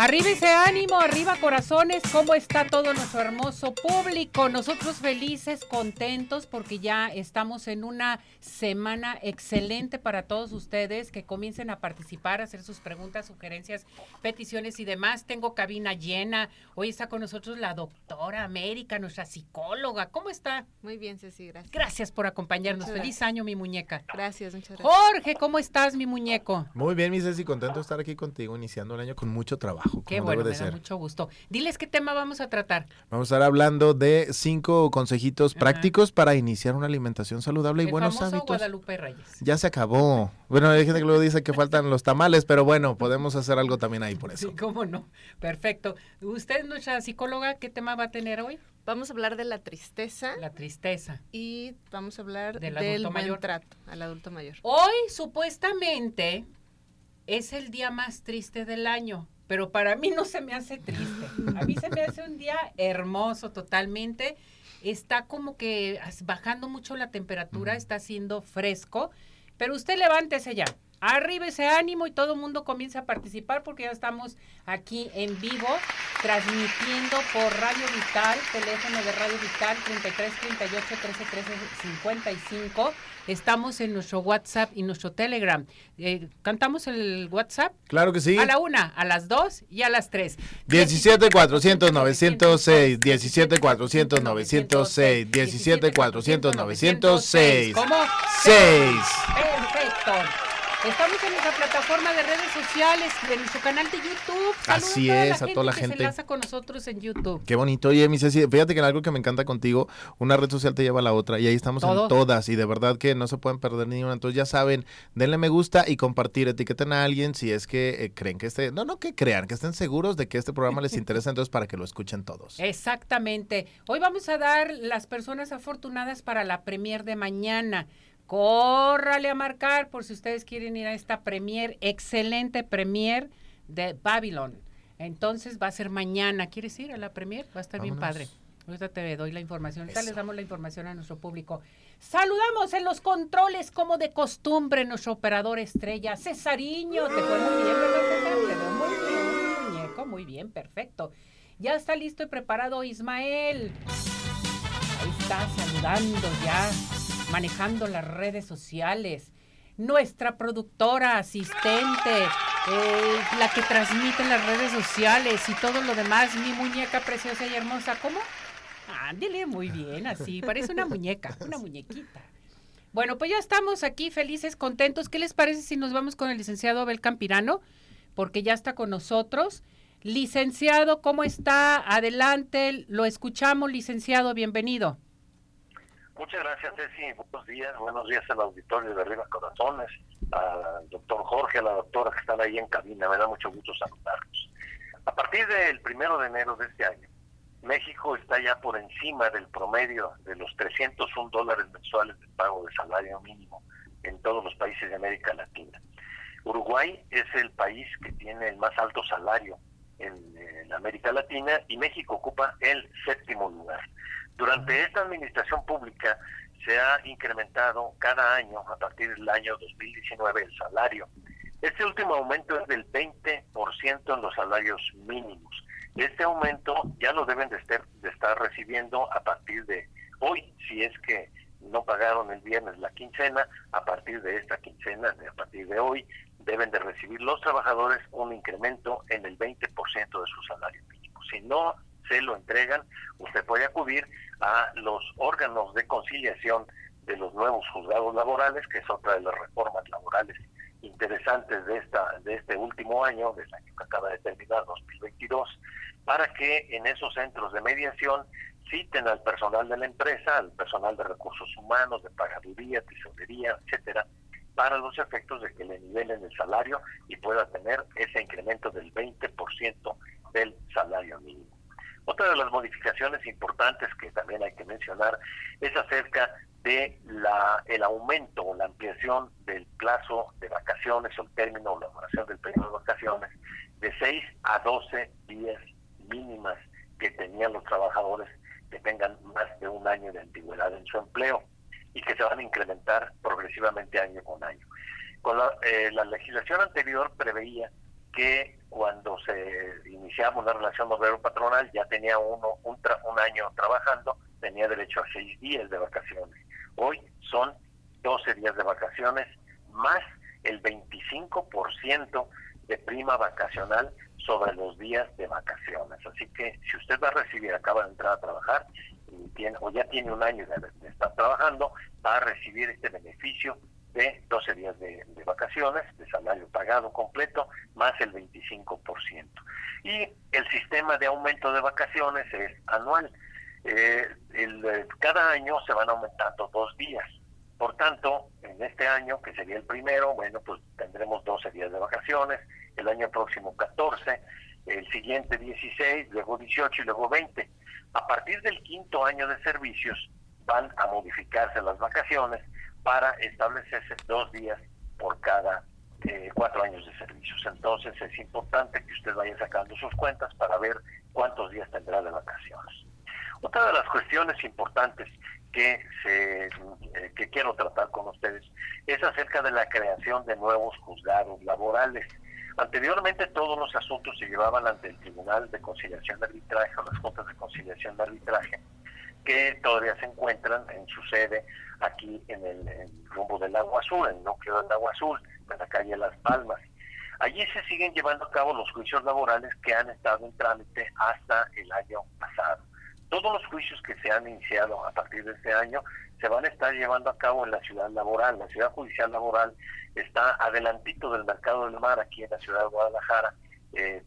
Arriba ese ánimo, arriba corazones, ¿cómo está todo nuestro hermoso público? Nosotros felices, contentos porque ya estamos en una semana excelente para todos ustedes que comiencen a participar, a hacer sus preguntas, sugerencias, peticiones y demás. Tengo cabina llena. Hoy está con nosotros la doctora América, nuestra psicóloga. ¿Cómo está? Muy bien, Ceci, gracias. Gracias por acompañarnos. Feliz año, mi muñeca. Gracias, muchas gracias. Jorge, ¿cómo estás, mi muñeco? Muy bien, mi Ceci, contento de estar aquí contigo, iniciando el año con mucho trabajo. Qué bueno, me da mucho gusto. Diles qué tema vamos a tratar. Vamos a estar hablando de cinco consejitos prácticos para iniciar una alimentación saludable y buenos hábitos. Guadalupe Reyes. Ya se acabó. Bueno, hay gente que luego dice que faltan los tamales, pero bueno, podemos hacer algo también ahí por eso. Sí, cómo no. Perfecto. ¿Usted, nuestra psicóloga, qué tema va a tener hoy? Vamos a hablar de la tristeza La tristeza. y vamos a hablar Del del, buen mayor. trato al adulto mayor. Hoy, supuestamente, es el día más triste del año, pero para mí no se me hace triste. A mí se me hace un día hermoso totalmente. Está como que bajando mucho la temperatura, está haciendo fresco, pero usted levántese ya. Arriba ese ánimo y todo el mundo comienza a participar porque ya estamos aquí en vivo transmitiendo por Radio Vital, teléfono de Radio Vital 33 38 13 13 55. Estamos en nuestro WhatsApp y nuestro Telegram. Eh, ¿Cantamos el WhatsApp? Claro que sí. A la una, a las dos y a las tres. 17 400 906, 17 400 906, 17 400 906. ¿Cómo? 6. Perfecto. Estamos en nuestra plataforma de redes sociales, en nuestro canal de YouTube. Saludos Así a es, a toda la que gente. se enlaza con nosotros en YouTube. Qué bonito. Oye, mi Ceci, fíjate que en algo que me encanta contigo, una red social te lleva a la otra y ahí estamos en todas y de verdad que no se pueden perder ni una. Entonces ya saben, denle me gusta y compartir, etiqueten a alguien si es que eh, creen que este, no, no que crean, que estén seguros de que este programa les interesa, entonces para que lo escuchen todos. Exactamente. Hoy vamos a dar las personas afortunadas para la premier de mañana. Córrale a marcar por si ustedes quieren ir a esta premier, excelente premier de Babylon. Entonces va a ser mañana. ¿Quieres ir a la premier? Va a estar bien padre. Ahorita te doy la información. Ahorita les damos la información a nuestro público. Saludamos en los controles, como de costumbre, nuestro operador estrella, Cesariño. Te fue muy bien, muy bien, muñeco. Muy bien, perfecto. Ya está listo y preparado Ismael. Ahí está saludando ya, manejando las redes sociales. Nuestra productora, asistente, eh, la que transmite en las redes sociales y todo lo demás, mi muñeca preciosa y hermosa. ¿Cómo? Ándele, muy bien, así, parece una muñeca, una muñequita. Bueno, pues ya estamos aquí felices, contentos. ¿Qué les parece si nos vamos con el licenciado Abel Campirano? Porque ya está con nosotros. Licenciado, ¿cómo está? Adelante, lo escuchamos, licenciado, bienvenido. Muchas gracias, Ceci. Buenos días. Buenos días al auditorio de Arriba Corazones, al doctor Jorge, a la doctora que están ahí en cabina. Me da mucho gusto saludarlos. A partir del primero de enero de este año, México está ya por encima del promedio de los 301 dólares mensuales de pago de salario mínimo en todos los países de América Latina. Uruguay es el país que tiene el más alto salario en, en América Latina y México ocupa el séptimo lugar. Durante esta administración pública se ha incrementado cada año, a partir del año 2019, el salario. Este último aumento es del 20% en los salarios mínimos. Este aumento ya lo deben de estar, recibiendo a partir de hoy, si es que no pagaron el viernes la quincena, a partir de esta quincena, a partir de hoy, deben de recibir los trabajadores un incremento en el 20% de su salario mínimo. Si no se lo entregan, usted puede acudir a los órganos de conciliación de los nuevos juzgados laborales, que es otra de las reformas laborales interesantes de esta de este último año, del año que acaba de terminar, 2022, para que en esos centros de mediación citen al personal de la empresa, al personal de recursos humanos, de pagaduría, tesorería, etcétera, para los efectos de que le nivelen el salario y pueda tener ese incremento del 20% del salario mínimo. Otra de las modificaciones importantes que también hay que mencionar es acerca de la, el aumento o la ampliación del plazo de vacaciones o el término o la duración del periodo de vacaciones de 6 a 12 días mínimas que tenían los trabajadores que tengan más de un año de antigüedad en su empleo y que se van a incrementar progresivamente año con año. Con la, eh, la legislación anterior preveía que cuando se iniciaba una relación obrero-patronal ya tenía uno un, un año trabajando, tenía derecho a seis días de vacaciones. Hoy son 12 días de vacaciones más el 25% de prima vacacional sobre los días de vacaciones. Así que si usted va a recibir, acaba de entrar a trabajar y tiene, o ya tiene un año de, estar trabajando, va a recibir este beneficio de 12 días de, vacaciones, de salario pagado completo, más el 25%. Y el sistema de aumento de vacaciones es anual. Eh, el, eh, cada año se van aumentando dos días. Por tanto, en este año, que sería el primero, bueno, pues tendremos 12 días de vacaciones, el año próximo 14, el siguiente 16, luego 18 y luego 20. A partir del quinto año de servicios van a modificarse las vacaciones para establecerse dos días por cada eh, cuatro años de servicios. Entonces es importante que usted vaya sacando sus cuentas para ver cuántos días tendrá de vacaciones. Otra de las cuestiones importantes que, se, eh, que quiero tratar con ustedes es acerca de la creación de nuevos juzgados laborales. Anteriormente todos los asuntos se llevaban ante el Tribunal de Conciliación de Arbitraje o las Juntas de Conciliación de Arbitraje, que todavía se encuentran en su sede aquí en el, rumbo del Agua Azul, en el núcleo del Agua Azul, en la calle Las Palmas. Allí se siguen llevando a cabo los juicios laborales que han estado en trámite hasta el año pasado. Todos los juicios que se han iniciado a partir de este año se van a estar llevando a cabo en la ciudad laboral. La ciudad judicial laboral está adelantito del mercado del mar, aquí en la ciudad de Guadalajara, eh,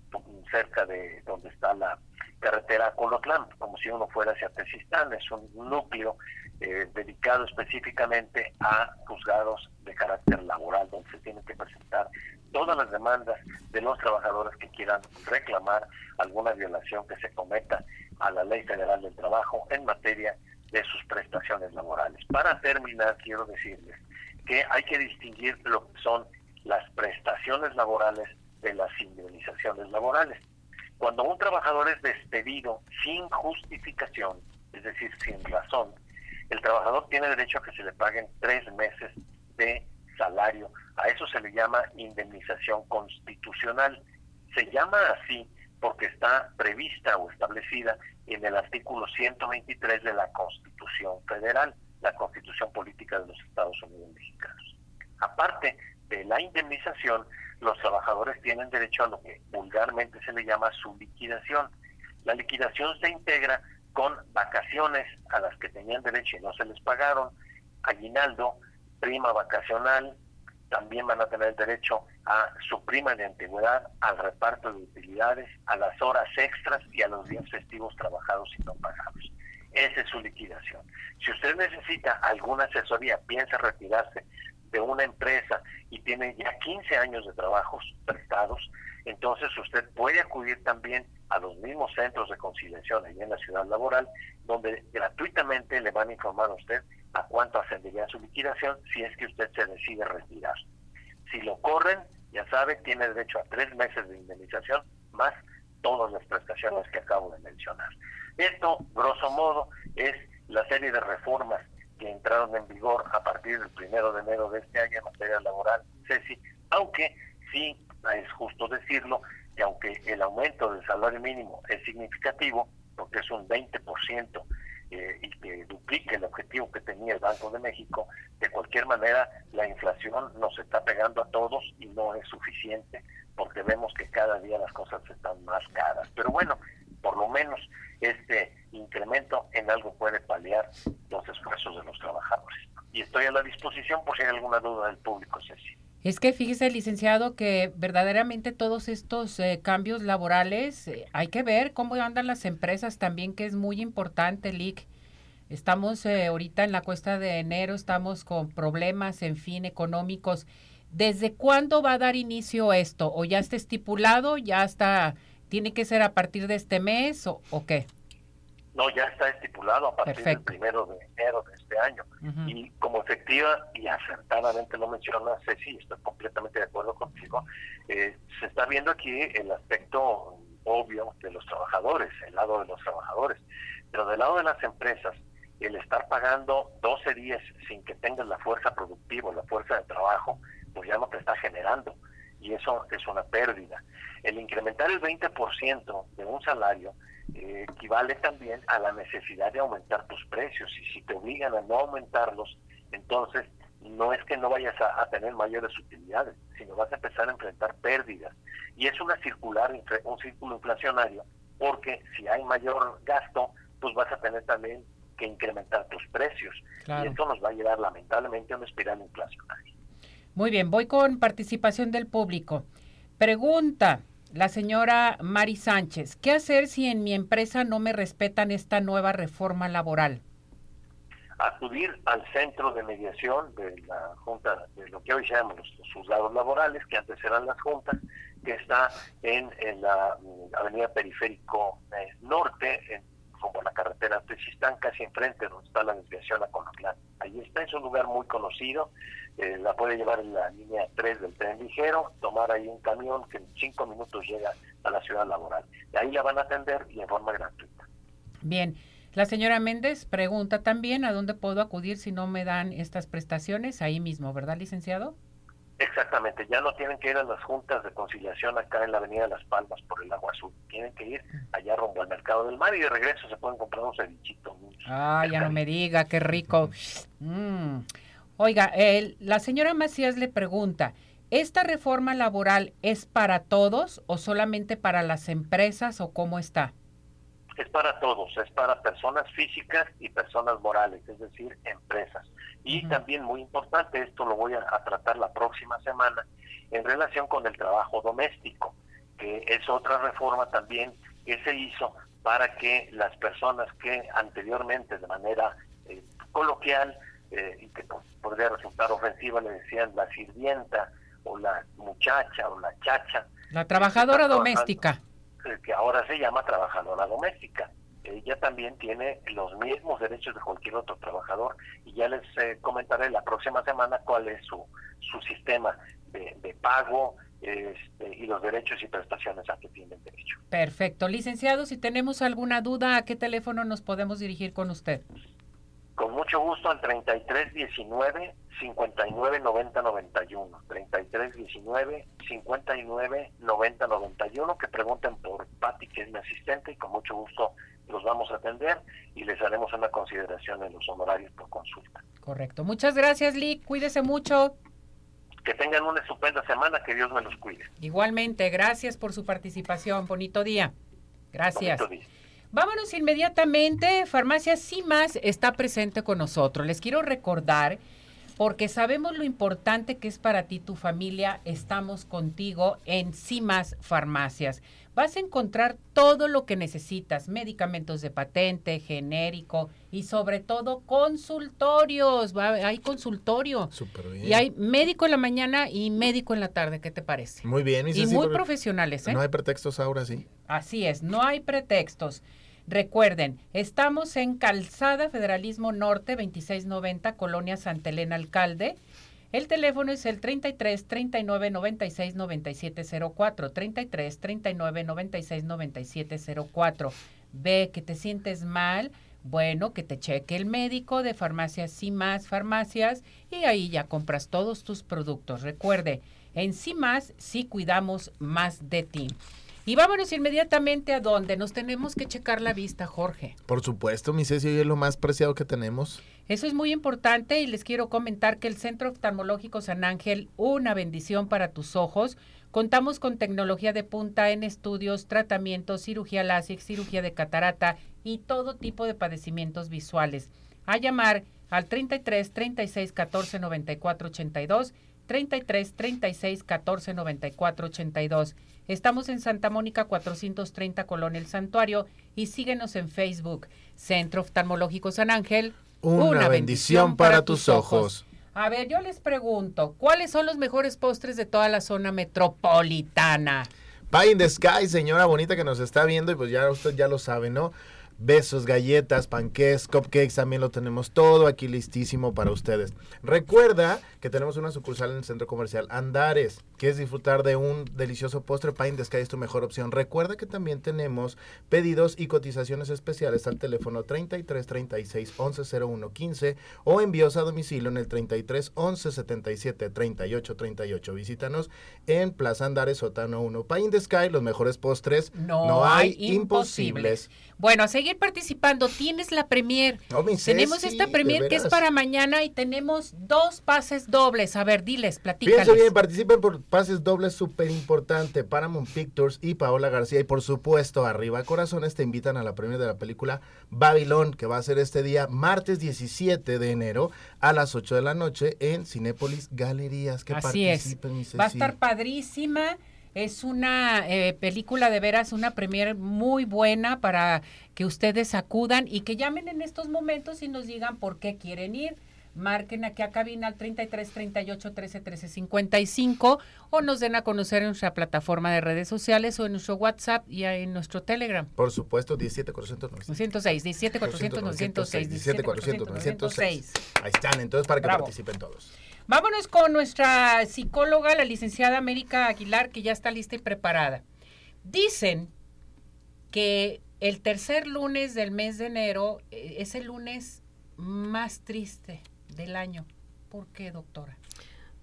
cerca de donde está la carretera Colotlán, como si uno fuera hacia Tezistán. Es un núcleo eh, dedicado específicamente a juzgados de carácter laboral, donde se tienen que presentar todas las demandas de los trabajadores que quieran reclamar alguna violación que se cometa a la Ley Federal del Trabajo en materia de sus prestaciones laborales. Para terminar, quiero decirles que hay que distinguir lo que son las prestaciones laborales de las indemnizaciones laborales. Cuando un trabajador es despedido sin justificación, es decir, sin razón, el trabajador tiene derecho a que se le paguen tres meses de salario. A eso se le llama indemnización constitucional. Se llama así porque está prevista o establecida en el artículo 123 de la Constitución Federal, la Constitución Política de los Estados Unidos Mexicanos. Aparte de la indemnización, los trabajadores tienen derecho a lo que vulgarmente se le llama su liquidación. La liquidación se integra con vacaciones a las que tenían derecho y no se les pagaron, aguinaldo, prima vacacional, también van a tener derecho a su prima de antigüedad, al reparto de utilidades, a las horas extras y a los días festivos trabajados y no pagados. Esa es su liquidación. Si usted necesita alguna asesoría, piensa retirarse de una empresa y tiene ya 15 años de trabajos prestados, entonces usted puede acudir también a los mismos centros de conciliación allí en la ciudad laboral, donde gratuitamente le van a informar a usted a cuánto ascendería su liquidación si es que usted se decide retirar. Si lo corren, ya sabe, tiene derecho a tres meses de indemnización más todas las prestaciones que acabo de mencionar. Esto, grosso modo, es la serie de reformas que entraron en vigor a partir del primero de enero de este año en materia laboral, Ceci, aunque sí es justo decirlo que aunque el aumento del salario mínimo es significativo, porque es un 20%, eh, y que duplique el objetivo que tenía el Banco de México, de cualquier manera la inflación nos está pegando a todos y no es suficiente porque vemos que cada día las cosas están más caras. Pero bueno, por lo menos este incremento en algo puede paliar los esfuerzos de los trabajadores. Y estoy a la disposición por si hay alguna duda del público, Ceci. Es que fíjese, licenciado, que verdaderamente todos estos eh, cambios laborales, eh, hay que ver cómo andan las empresas también, que es muy importante, Lic. Estamos eh, ahorita en la cuesta de enero, estamos con problemas, en fin, económicos. ¿Desde cuándo va a dar inicio esto? ¿O ya está estipulado? ¿Ya está? ¿Tiene que ser a partir de este mes o, o qué? No, ya está estipulado a partir Perfecto. del primero de enero de este año. Y como efectiva y acertadamente lo menciona Ceci, estoy completamente de acuerdo contigo, eh, se está viendo aquí el aspecto obvio de los trabajadores, el lado de los trabajadores. Pero del lado de las empresas, el estar pagando 12 días sin que tengas la fuerza productiva, la fuerza de trabajo, pues ya no te está generando. Y eso es una pérdida. El incrementar el 20% de un salario eh, equivale también a la necesidad de aumentar tus precios. Y si te obligan a no aumentarlos, entonces no es que no vayas a, a tener mayores utilidades, sino vas a empezar a enfrentar pérdidas. Y es una circular, un círculo inflacionario, porque si hay mayor gasto, pues vas a tener también que incrementar tus precios. Claro. Y esto nos va a llevar lamentablemente a una espiral inflacionaria. Muy bien, voy con participación del público. Pregunta la señora Mari Sánchez, ¿qué hacer si en mi empresa no me respetan esta nueva reforma laboral? acudir al centro de mediación de la Junta, de lo que hoy se llaman los, juzgados laborales, que antes eran las juntas, que está en, en la mm, avenida Periférico eh, Norte, en, como la carretera Texistán, casi enfrente donde está la desviación a Colotlán. Ahí está, es un lugar muy conocido, eh, la puede llevar en la línea 3 del tren ligero, tomar ahí un camión que en cinco minutos llega a la ciudad laboral. De ahí la van a atender y en forma gratuita. Bien, la señora Méndez pregunta también a dónde puedo acudir si no me dan estas prestaciones, ahí mismo, ¿verdad, licenciado? Exactamente, ya no tienen que ir a las juntas de conciliación acá en la Avenida Las Palmas por el Agua Azul, tienen que ir allá rumbo al Mercado del Mar y de regreso se pueden comprar un cevichito. un- Ah, ya no me diga, qué rico. Mm. Oiga, el- la señora Macías le pregunta, ¿esta reforma laboral es para todos o solamente para las empresas o cómo está? Es para todos, es para personas físicas y personas morales, es decir, empresas. Y también muy importante, esto lo voy a, a tratar la próxima semana, en relación con el trabajo doméstico, que es otra reforma también que se hizo para que las personas que anteriormente de manera eh, coloquial eh, y que po- podría resultar ofensiva le decían la sirvienta o la muchacha o la chacha, La trabajadora doméstica. eh, que ahora se llama trabajadora doméstica. Ella también tiene los mismos derechos de cualquier otro trabajador y ya les eh, comentaré la próxima semana cuál es su, su sistema de, de pago este, y los derechos y prestaciones a que tienen derecho. Perfecto. Licenciado, si tenemos alguna duda, ¿a qué teléfono nos podemos dirigir con usted? Con mucho gusto al 3319 59 90 91. 3319 59 90 91. Que pregunten por Patti, que es mi asistente, y con mucho gusto los vamos a atender y les haremos una consideración en los honorarios por consulta. Correcto. Muchas gracias, Lick. Cuídese mucho. Que tengan una estupenda semana, que Dios me los cuide. Igualmente, gracias por su participación. Bonito día. Gracias. Bonito día. Vámonos inmediatamente. Farmacia CIMAS está presente con nosotros. Les quiero recordar, porque sabemos lo importante que es para ti, tu familia, estamos contigo en CIMAS Farmacias. Vas a encontrar todo lo que necesitas, medicamentos de patente, genérico y sobre todo consultorios. Va- hay consultorio. Súper bien. Y hay médico en la mañana y médico en la tarde. ¿Qué te parece? Muy bien. Y Ceci, muy porque profesionales, ¿eh? No hay pretextos ahora, sí. Así es, no hay pretextos. Recuerden, estamos en Calzada Federalismo Norte 2690, Colonia Santa Elena Alcalde. El teléfono es el 33 39 96 97 04, 33 39 96 97 04. Ve que te sientes mal, bueno, que te cheque el médico de farmacias y más farmacias y ahí ya compras todos tus productos. Recuerde, en sí más, sí cuidamos más de ti. Y vámonos inmediatamente a donde nos tenemos que checar la vista, Jorge. Por supuesto, mi Ceci, hoy es lo más preciado que tenemos. Eso es muy importante y les quiero comentar que el Centro Oftalmológico San Ángel, una bendición para tus ojos. Contamos con tecnología de punta en estudios, tratamientos, cirugía láser, cirugía de catarata y todo tipo de padecimientos visuales. A llamar al 33 36 14 94 82, 33 36 14 94 82. Estamos en Santa Mónica 430 Colón El Santuario y síguenos en Facebook, Centro Oftalmológico San Ángel. Una, bendición para tus ojos. A ver, yo les pregunto, ¿cuáles son los mejores postres de toda la zona metropolitana? Pie in the Sky, señora bonita que nos está viendo, y pues ya usted ya lo sabe, ¿no? besos, galletas, panqués, cupcakes, también lo tenemos todo aquí listísimo para ustedes. Recuerda que tenemos una sucursal en el centro comercial Andares. ¿Quieres disfrutar de un delicioso postre? Pine the Sky es tu mejor opción. Recuerda que también tenemos pedidos y cotizaciones especiales al teléfono 33 36 11 01 15 o envíos a domicilio en el 33 11 77 38 38. Visítanos en Plaza Andares Sótano 1. Pine the Sky, los mejores postres. No, hay imposibles. Bueno, a seguir participando. Tienes la premier. Mi tenemos esta premier que es para mañana y tenemos dos pases dobles. A ver, diles, platícales. Fíjense bien, participen por pases dobles súper importante. Paramount Pictures y Paola García. Y por supuesto, Arriba Corazones te invitan a la premio de la película Babilón, que va a ser este día, martes 17 de enero, a las 8 de la noche, en Cinépolis Galerías. Que Así es. Va a estar padrísima. Es una eh, película de veras, una premier muy buena para que ustedes acudan y que llamen en estos momentos y nos digan por qué quieren ir. Marquen aquí a cabina al 33 38 13 13 55 o nos den a conocer en nuestra plataforma de redes sociales o en nuestro WhatsApp y en nuestro Telegram. Por supuesto, 17 400 906, 17 400 906, 17 400 906. Ahí están, entonces para que Bravo. participen todos. Vámonos con nuestra psicóloga, la licenciada América Aguilar, que ya está lista y preparada. Dicen que el tercer lunes del mes de enero eh, es el lunes más triste del año. ¿Por qué, doctora?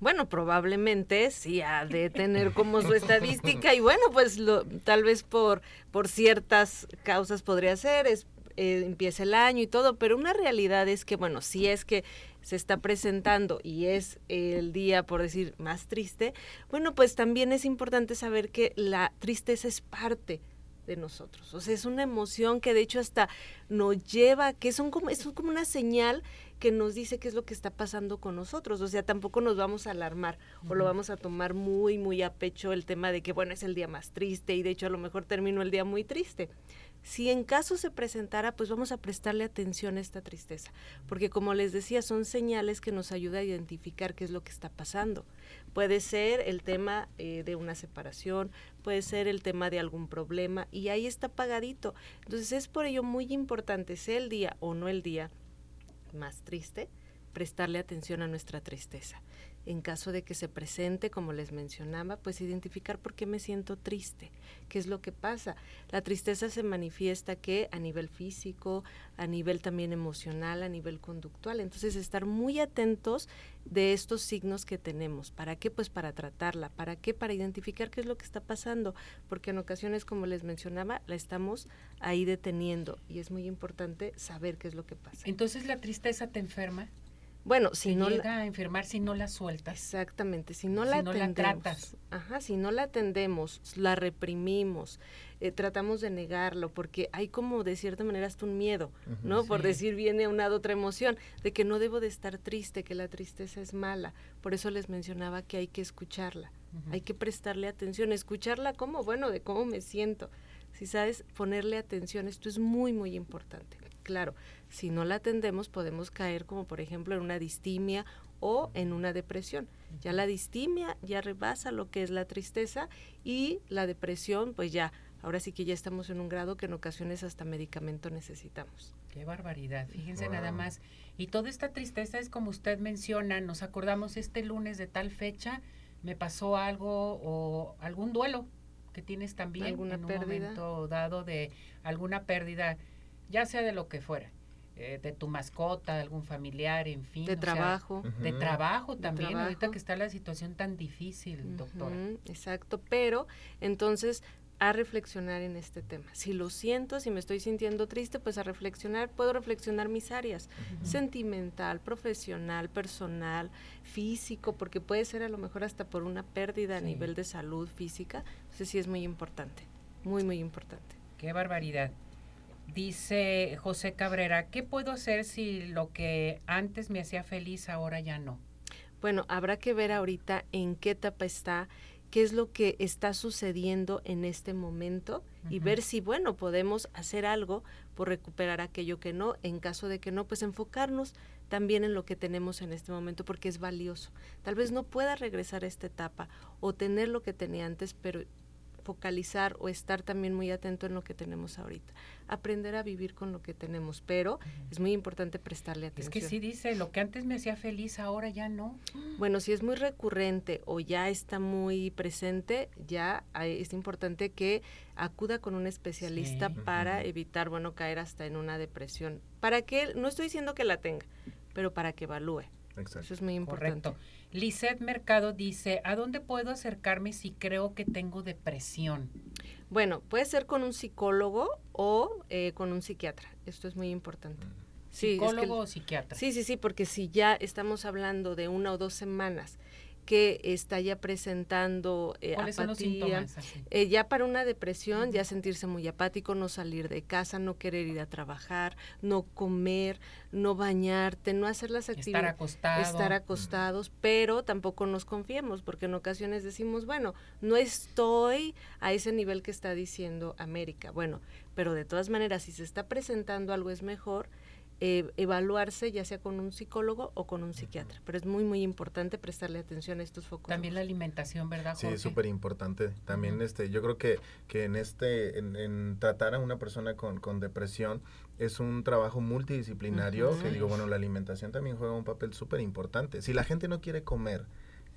Bueno, probablemente sí ha de tener como su estadística y bueno, pues lo, tal vez por, por ciertas causas podría ser, es, eh, empieza el año y todo, pero una realidad es que, bueno, si es que se está presentando y es el día, por decir, más triste, bueno, pues también es importante saber que la tristeza es parte de nosotros. O sea, es una emoción que de hecho hasta nos lleva, que son como, es como una señal que nos dice qué es lo que está pasando con nosotros. O sea, tampoco nos vamos a alarmar o lo vamos a tomar muy, muy a pecho el tema de que, bueno, es el día más triste y de hecho a lo mejor terminó el día muy triste. Si en caso se presentara, pues vamos a prestarle atención a esta tristeza, porque como les decía, son señales que nos ayuda a identificar qué es lo que está pasando. Puede ser el tema eh, de una separación, puede ser el tema de algún problema y ahí está pagadito. Entonces es por ello muy importante, sea el día o no el día más triste, prestarle atención a nuestra tristeza. En caso de que se presente, como les mencionaba, pues identificar por qué me siento triste, qué es lo que pasa. La tristeza se manifiesta que a nivel físico, a nivel también emocional, a nivel conductual. Entonces, estar muy atentos de estos signos que tenemos. ¿Para qué? Pues para tratarla. ¿Para qué? Para identificar qué es lo que está pasando. Porque en ocasiones, como les mencionaba, la estamos ahí deteniendo y es muy importante saber qué es lo que pasa. Entonces la tristeza te enferma. Bueno, si Si no la- llega a enfermar si no la sueltas. Exactamente, si no Si la no la atendemos, tratas. ajá, si no la atendemos, la reprimimos, eh, tratamos de negarlo, porque hay como de cierta manera hasta un miedo, ¿no? Por decir viene una otra emoción, de que no debo de estar triste, que la tristeza es mala. Por eso les mencionaba que hay que escucharla, hay que prestarle atención, escucharla como, bueno, de cómo me siento. Si sabes, ponerle atención, esto es muy, muy importante. Claro, si no la atendemos podemos caer como por ejemplo en una distimia o en una depresión. Ya la distimia ya rebasa lo que es la tristeza y la depresión pues ya, ahora sí que ya estamos en un grado que en ocasiones hasta medicamento necesitamos. Qué barbaridad, fíjense nada más. Y toda esta tristeza es como usted menciona, nos acordamos este lunes de tal fecha, me pasó algo o algún duelo que tienes también ¿Alguna en un pérdida? momento dado de alguna pérdida, ya sea de lo que fuera, eh, de tu mascota, de algún familiar, en fin. De sea, trabajo. de trabajo también, ahorita trabajo. que está la situación tan difícil, doctora. Exacto, pero entonces a reflexionar en este tema. Si lo siento, si me estoy sintiendo triste, pues a reflexionar, puedo reflexionar mis áreas, sentimental, profesional, personal, físico, porque puede ser a lo mejor hasta por una pérdida a nivel de salud física. Entonces sí es muy importante, muy, muy importante. Qué barbaridad. Dice José Cabrera, ¿qué puedo hacer si lo que antes me hacía feliz ahora ya no? Bueno, habrá que ver ahorita en qué etapa está, qué es lo que está sucediendo en este momento y ver si, bueno, podemos hacer algo por recuperar aquello que no. En caso de que no, pues enfocarnos también en lo que tenemos en este momento porque es valioso. Tal vez no pueda regresar a esta etapa o tener lo que tenía antes, pero focalizar o estar también muy atento en lo que tenemos ahorita. Aprender a vivir con lo que tenemos, pero es muy importante prestarle Es atención. que sí dice, lo que antes me hacía feliz, ahora ya no. Bueno, si es muy recurrente o ya está muy presente, ya hay- es importante que acuda con un especialista Sí. para evitar, bueno, caer hasta en una depresión. Para que, no estoy diciendo que la tenga, pero para que evalúe. Eso Exacto. es muy importante. Correcto. Lisette Mercado dice, ¿a dónde puedo acercarme si creo que tengo depresión? Bueno, puede ser con un psicólogo o eh, con un psiquiatra. Esto es muy importante. Sí, es que- ¿Psicólogo o psiquiatra? Sí, sí, sí, porque si ya estamos hablando de una o dos semanas que está ya presentando eh, ¿Cuáles son los apatía, eh, ya para una depresión, ya sentirse muy apático, no salir de casa, no querer ir a trabajar, no comer, no bañarte, no hacer las Estar actividades. acostado. Estar acostados, pero tampoco nos confiemos, porque en ocasiones decimos, bueno, no estoy a ese nivel que está diciendo América. Bueno, pero de todas maneras, si se está presentando algo es mejor eh, evaluarse ya sea con un psicólogo o con un psiquiatra. Pero es muy, muy importante prestarle atención a estos focos. También la alimentación, ¿verdad, Sí, es súper importante. También este, yo creo que, que en este, en, en tratar a una persona con, con depresión es un trabajo multidisciplinario, que digo, bueno, la alimentación también juega un papel súper importante. Si la gente no quiere comer,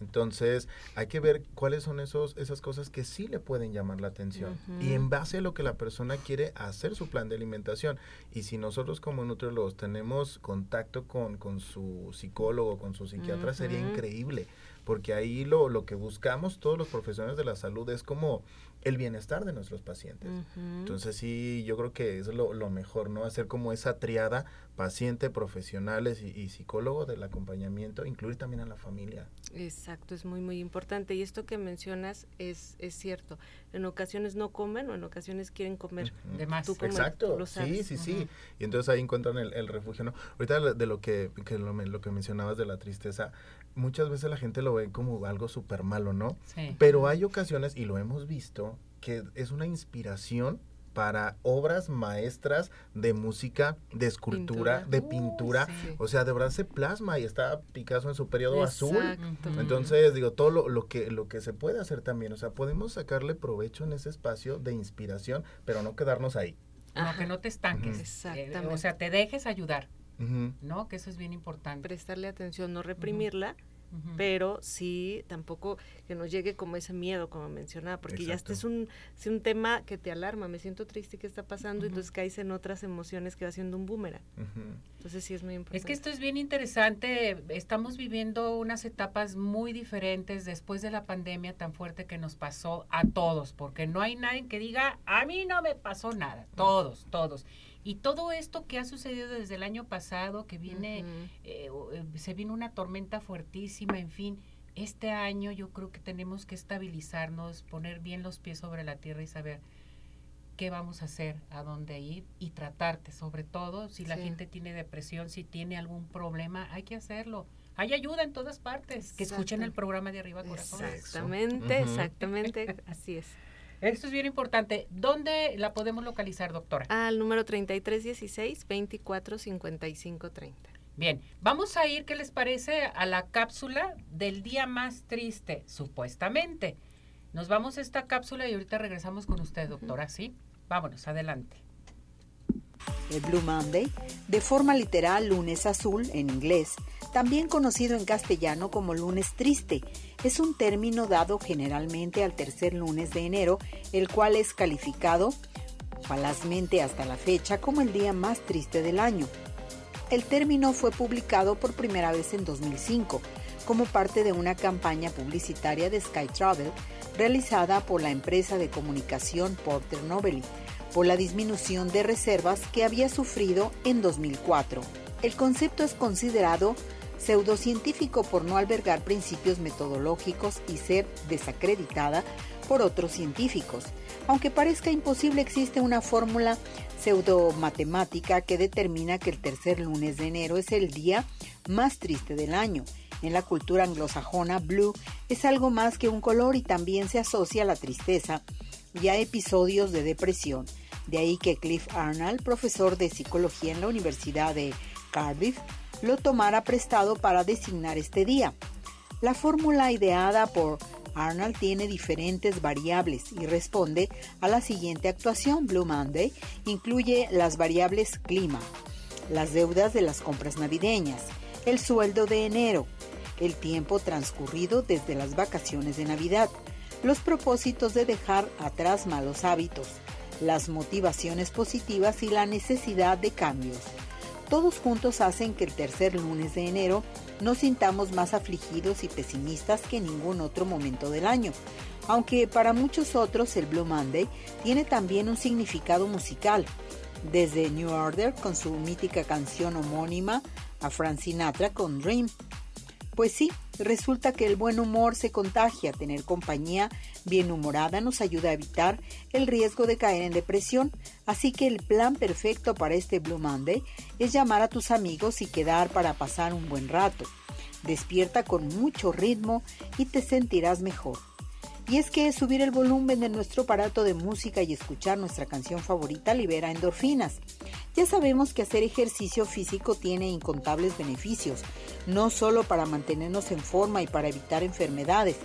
entonces hay que ver cuáles son esos, esas cosas que sí le pueden llamar la atención. Y en base a lo que la persona quiere hacer su plan de alimentación. Y si nosotros como nutriólogos tenemos contacto con, con su psicólogo, con su psiquiatra, sería increíble. Porque ahí lo, lo que buscamos todos los profesionales de la salud es como el bienestar de nuestros pacientes. Entonces sí, yo creo que es lo, lo mejor, ¿no? Hacer como esa triada paciente, profesionales y, y psicólogo del acompañamiento, incluir también a la familia. Exacto, es muy, muy importante. Y esto que mencionas es, es cierto. En ocasiones no comen o en ocasiones quieren comer. Ujú. De más. Tú Exacto, lo sí, sabes. sí, sí. Y entonces ahí encuentran el, el refugio, ¿no? Ahorita de de lo que, que lo, me- lo que mencionabas de la tristeza, muchas veces la gente lo ve como algo súper malo, ¿no? Sí. Pero hay ocasiones, y lo hemos visto, que es una inspiración para obras maestras de música, de escultura, Pintura. de Uh, pintura. sí. O sea, de verdad se plasma y está Picasso en su periodo azul. Exacto. Ujú. Entonces, digo, todo lo, lo que lo que se puede hacer también, o sea, podemos sacarle provecho en ese espacio de inspiración, pero no quedarnos ahí. No, que no te estanques. Eh, Exactamente. o sea, te dejes ayudar, ¿no? Que eso es bien importante. Prestarle atención, no reprimirla, pero sí tampoco que nos llegue como ese miedo, como mencionaba, porque ya este es un, es un tema que te alarma, me siento triste, ¿qué está pasando? Ujú. Entonces caes en otras emociones que va siendo un boomerang. Entonces sí es muy importante. Es que esto es bien interesante. Estamos viviendo unas etapas muy diferentes después de la pandemia tan fuerte que nos pasó a todos, porque no hay nadie que diga, a mí no me pasó nada. Todos, todos. Y todo esto que ha sucedido desde el año pasado, que viene, eh, eh, se vino una tormenta fuertísima, en fin. Este año yo creo que tenemos que estabilizarnos, poner bien los pies sobre la tierra y saber qué vamos a hacer, a dónde ir y tratarte, sobre todo si la Sí. gente tiene depresión, si tiene algún problema, hay que hacerlo. Hay ayuda en todas partes. Que escuchen el programa de Arriba Corazón. Exactamente, exactamente, así es. Esto es bien importante. ¿Dónde la podemos localizar, doctora? Al número 3316 24 55 30. Bien, vamos a ir, ¿qué les parece? A la cápsula del día más triste, supuestamente. Nos vamos a esta cápsula y ahorita regresamos con usted, doctora, ¿sí? Vámonos, adelante. El Blue Monday, de forma literal lunes azul en inglés, también conocido en castellano como lunes triste, es un término dado generalmente al tercer lunes de enero, el cual es calificado falazmente hasta la fecha como el día más triste del año. El término fue publicado por primera vez en 2005 como parte de una campaña publicitaria de Sky Travel realizada por la empresa de comunicación Porter Novelty por la disminución de reservas que había sufrido en 2004. El concepto es considerado pseudocientífico por no albergar principios metodológicos y ser desacreditada por otros científicos. Aunque parezca imposible, existe una fórmula pseudomatemática que determina que el tercer lunes de enero es el día más triste del año. En la cultura anglosajona, blue es algo más que un color y también se asocia a la tristeza y a episodios de depresión. De ahí que Cliff Arnold, profesor de psicología en la Universidad de Cardiff, lo tomara prestado para designar este día. La fórmula ideada por Arnold tiene diferentes variables y responde a la siguiente actuación. Blue Monday incluye las variables clima, las deudas de las compras navideñas, el sueldo de enero, el tiempo transcurrido desde las vacaciones de Navidad, los propósitos de dejar atrás malos hábitos, las motivaciones positivas y la necesidad de cambios. Todos juntos hacen que el tercer lunes de enero nos sintamos más afligidos y pesimistas que en ningún otro momento del año, aunque para muchos otros el Blue Monday tiene también un significado musical, desde New Order con su mítica canción homónima a Frank Sinatra con Dream. Pues sí, resulta que el buen humor se contagia, tener compañía bien humorada nos ayuda a evitar el riesgo de caer en depresión, así que el plan perfecto para este Blue Monday es llamar a tus amigos y quedar para pasar un buen rato. Despierta con mucho ritmo y te sentirás mejor. Y es que subir el volumen de nuestro aparato de música y escuchar nuestra canción favorita libera endorfinas. Ya sabemos que hacer ejercicio físico tiene incontables beneficios, no solo para mantenernos en forma y para evitar enfermedades,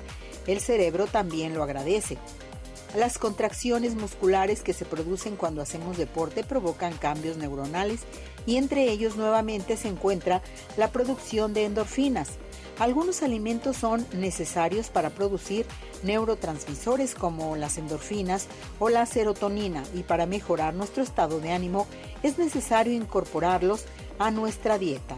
el cerebro también lo agradece. Las contracciones musculares que se producen cuando hacemos deporte provocan cambios neuronales y entre ellos nuevamente se encuentra la producción de endorfinas. Algunos alimentos son necesarios para producir neurotransmisores como las endorfinas o la serotonina y para mejorar nuestro estado de ánimo es necesario incorporarlos a nuestra dieta.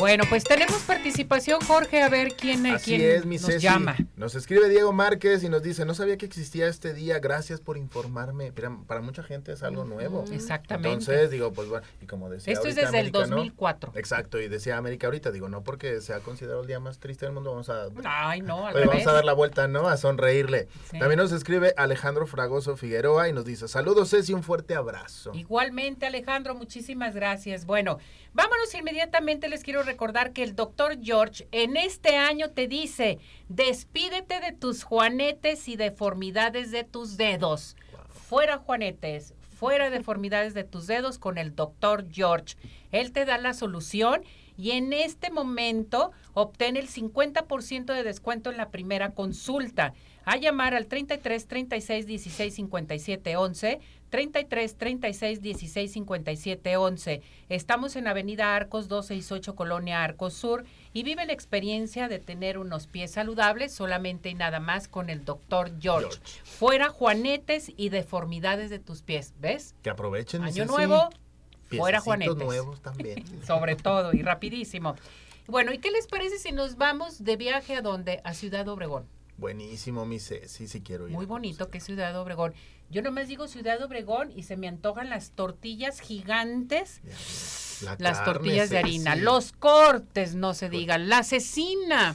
Bueno, pues tenemos participación, Jorge, a ver quién, eh, Así quién es, mi nos Ceci. llama. Nos escribe Diego Márquez y nos dice, no sabía que existía este día, gracias por informarme. Pero para mucha gente es algo nuevo. Exactamente. Entonces, digo, pues bueno, y como decía Esto es desde el América, ¿no? 2004. Exacto, y decía América ahorita, digo, no porque sea considerado el día más triste del mundo, vamos a... Ay, no, al vamos a dar la vuelta, ¿no? A sonreírle. Sí. También nos escribe Alejandro Fragoso Figueroa y nos dice, saludos Ceci, un fuerte abrazo. Igualmente, Alejandro, muchísimas gracias. Bueno, vámonos inmediatamente. Les quiero recordar que el doctor George en este año te dice, despídete de tus juanetes y deformidades de tus dedos. Fuera juanetes, fuera deformidades de tus dedos con el doctor George. Él te da la solución y en este momento obtén el 50% de descuento en la primera consulta. A llamar al 33 36 16 57 11, 33 36 16 57 11. Estamos en Avenida Arcos 268 Colonia Arcos Sur y vive la experiencia de tener unos pies saludables solamente y nada más con el doctor George. George. Fuera juanetes y deformidades de tus pies, ¿ves? Que aprovechen. Año nuevo, fuera juanetes. nuevos también. Sobre todo y rapidísimo. Bueno, ¿y qué les parece si nos vamos de viaje a dónde? A Ciudad Obregón. Buenísimo, mi Ceci, sí quiero ir. Muy bonito que es Ciudad Obregón. Yo nomás digo Ciudad Obregón y se me antojan las tortillas gigantes, La las carne, tortillas de harina, los cortes, no se digan, la. Riquísima.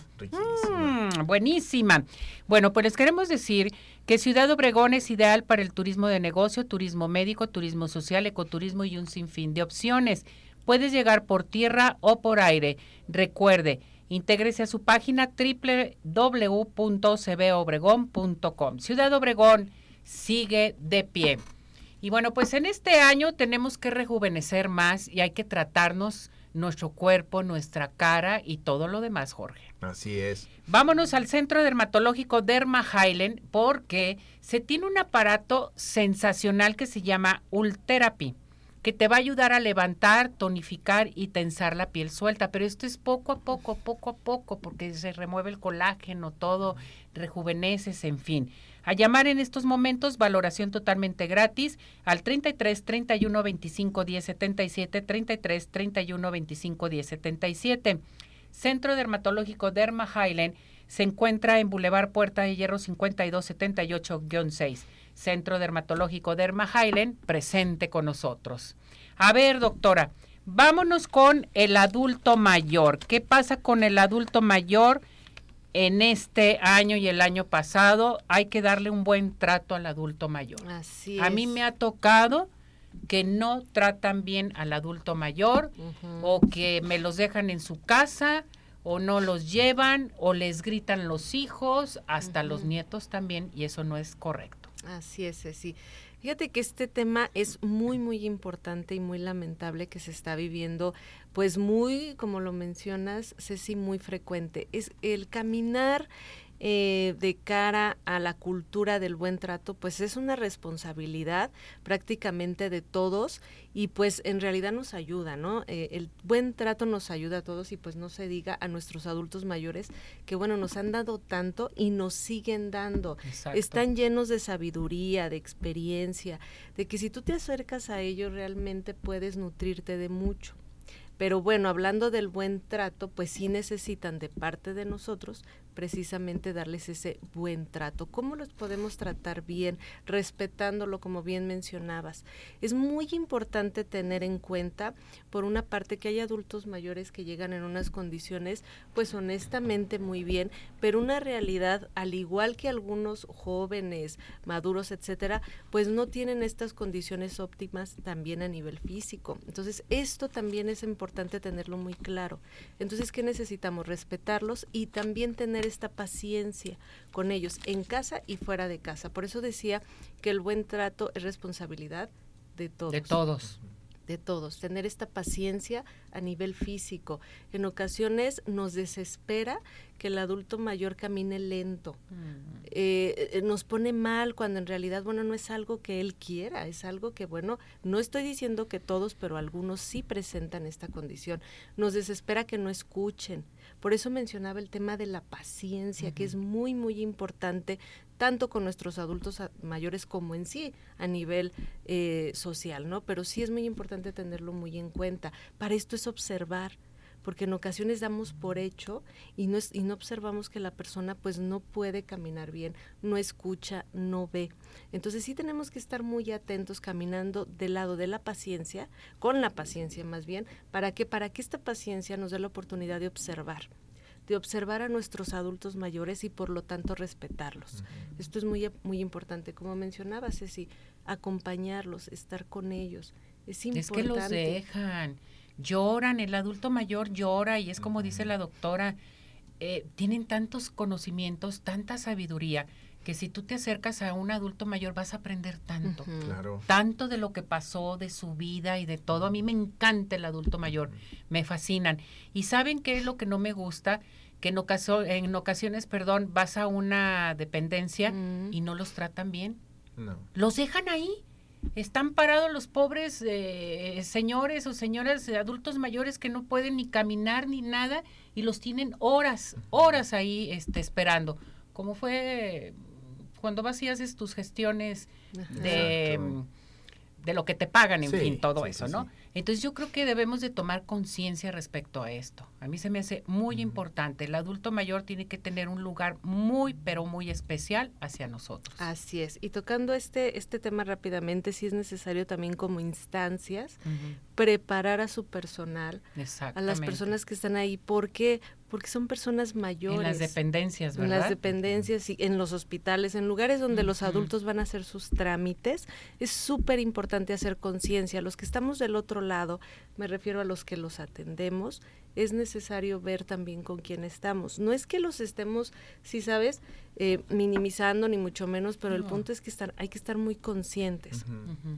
Mm, buenísima. Bueno, pues les queremos decir que Ciudad Obregón es ideal para el turismo de negocio, turismo médico, turismo social, ecoturismo y un sinfín de opciones. Puedes llegar por tierra o por aire. Recuerde, intégrese a su página www.cbobregón.com. Ciudad Obregón sigue de pie. Y bueno, pues en este año tenemos que rejuvenecer más y hay que tratarnos nuestro cuerpo, nuestra cara y todo lo demás, Jorge. Así es. Vámonos al centro dermatológico Derma Highland porque se tiene un aparato sensacional que se llama Ultherapy, que te va a ayudar a levantar, tonificar y tensar la piel suelta. Pero esto es poco a poco, poco a poco, porque se remueve el colágeno, todo, rejuveneces, en fin. A llamar en estos momentos, valoración totalmente gratis al 33 31 25 10 77, 33 31 25 10 77. Centro Dermatológico Derma Highland se encuentra en Boulevard Puerta de Hierro 5278-6. Centro Dermatológico Derma Highland, presente con nosotros. A ver, doctora, vámonos con el adulto mayor. ¿Qué pasa con el adulto mayor en este año y el año pasado? Hay que darle un buen trato al adulto mayor. Así A mí es. me ha tocado que no tratan bien al adulto mayor o que me los dejan en su casa o no los llevan o les gritan los hijos, hasta los nietos también y eso no es correcto. Así es, sí. Fíjate que este tema es muy, muy importante y muy lamentable que se está viviendo, pues muy, como lo mencionas, Ceci, muy frecuente. Es el caminar eh, de cara a la cultura del buen trato, pues es una responsabilidad prácticamente de todos y pues en realidad nos ayuda, ¿no? Eh, el buen trato nos ayuda a todos y pues no se diga a nuestros adultos mayores que bueno, nos han dado tanto y nos siguen dando. Están llenos de sabiduría, de experiencia, de que si tú te acercas a ellos realmente puedes nutrirte de mucho. Pero bueno, hablando del buen trato, pues sí necesitan de parte de nosotros precisamente darles ese buen trato. ¿Cómo los podemos tratar bien, respetándolo como bien mencionabas? Es muy importante tener en cuenta, por una parte, que hay adultos mayores que llegan en unas condiciones, pues honestamente muy bien, pero una realidad, al igual que algunos jóvenes, maduros, etcétera, pues no tienen estas condiciones óptimas también a nivel físico. Entonces, esto también es importante tenerlo muy claro. Entonces, ¿qué necesitamos? Respetarlos y también tener esta paciencia con ellos en casa y fuera de casa. Por eso decía que el buen trato es responsabilidad de todos. De todos de todos, tener esta paciencia a nivel físico. En ocasiones nos desespera que el adulto mayor camine lento. Eh, eh, nos pone mal cuando en realidad, bueno, no es algo que él quiera, es algo que, bueno, no estoy diciendo que todos, pero algunos sí presentan esta condición. Nos desespera que no escuchen. Por eso mencionaba el tema de la paciencia, que es muy, muy importante tanto con nuestros adultos mayores como en sí a nivel eh, social, ¿no? Pero sí es muy importante tenerlo muy en cuenta. Para esto es observar, porque en ocasiones damos por hecho y no, y no observamos que la persona pues no puede caminar bien, no escucha, no ve. Entonces sí tenemos que estar muy atentos caminando del lado de la paciencia, con la paciencia más bien, para que para que esta paciencia nos dé la oportunidad de observar de observar a nuestros adultos mayores y por lo tanto respetarlos. Esto es muy, muy importante. Como mencionaba Ceci, acompañarlos, estar con ellos. Es importante. Es que los dejan, lloran, el adulto mayor llora y es como dice la doctora, eh, tienen tantos conocimientos, tanta sabiduría que si tú te acercas a un adulto mayor vas a aprender tanto, tanto de lo que pasó, de su vida y de todo. A mí me encanta el adulto mayor, me fascinan. Y saben qué es lo que no me gusta, que en, en ocasiones, perdón, vas a una dependencia y no los tratan bien. No. Los dejan ahí. Están parados los pobres eh, señores o señoras adultos mayores que no pueden ni caminar ni nada y los tienen horas, horas ahí este, esperando. Como fue cuando haces tus gestiones de, de, lo que te pagan, en fin, todo eso, ¿no? Entonces yo creo que debemos de tomar conciencia respecto a esto. A mí se me hace muy importante. El adulto mayor tiene que tener un lugar muy, pero muy especial hacia nosotros. Así es. Y tocando este, este tema rápidamente, sí es necesario también como instancias preparar a su personal, a las personas que están ahí, porque porque son personas mayores. En las dependencias, ¿verdad? En las dependencias y en los hospitales, en lugares donde los adultos van a hacer sus trámites, es súper importante hacer conciencia. Los que estamos del otro lado, me refiero a los que los atendemos, es necesario ver también con quién estamos. No es que los estemos, si sabes, eh, minimizando ni mucho menos, pero el punto es que estar, hay que estar muy conscientes.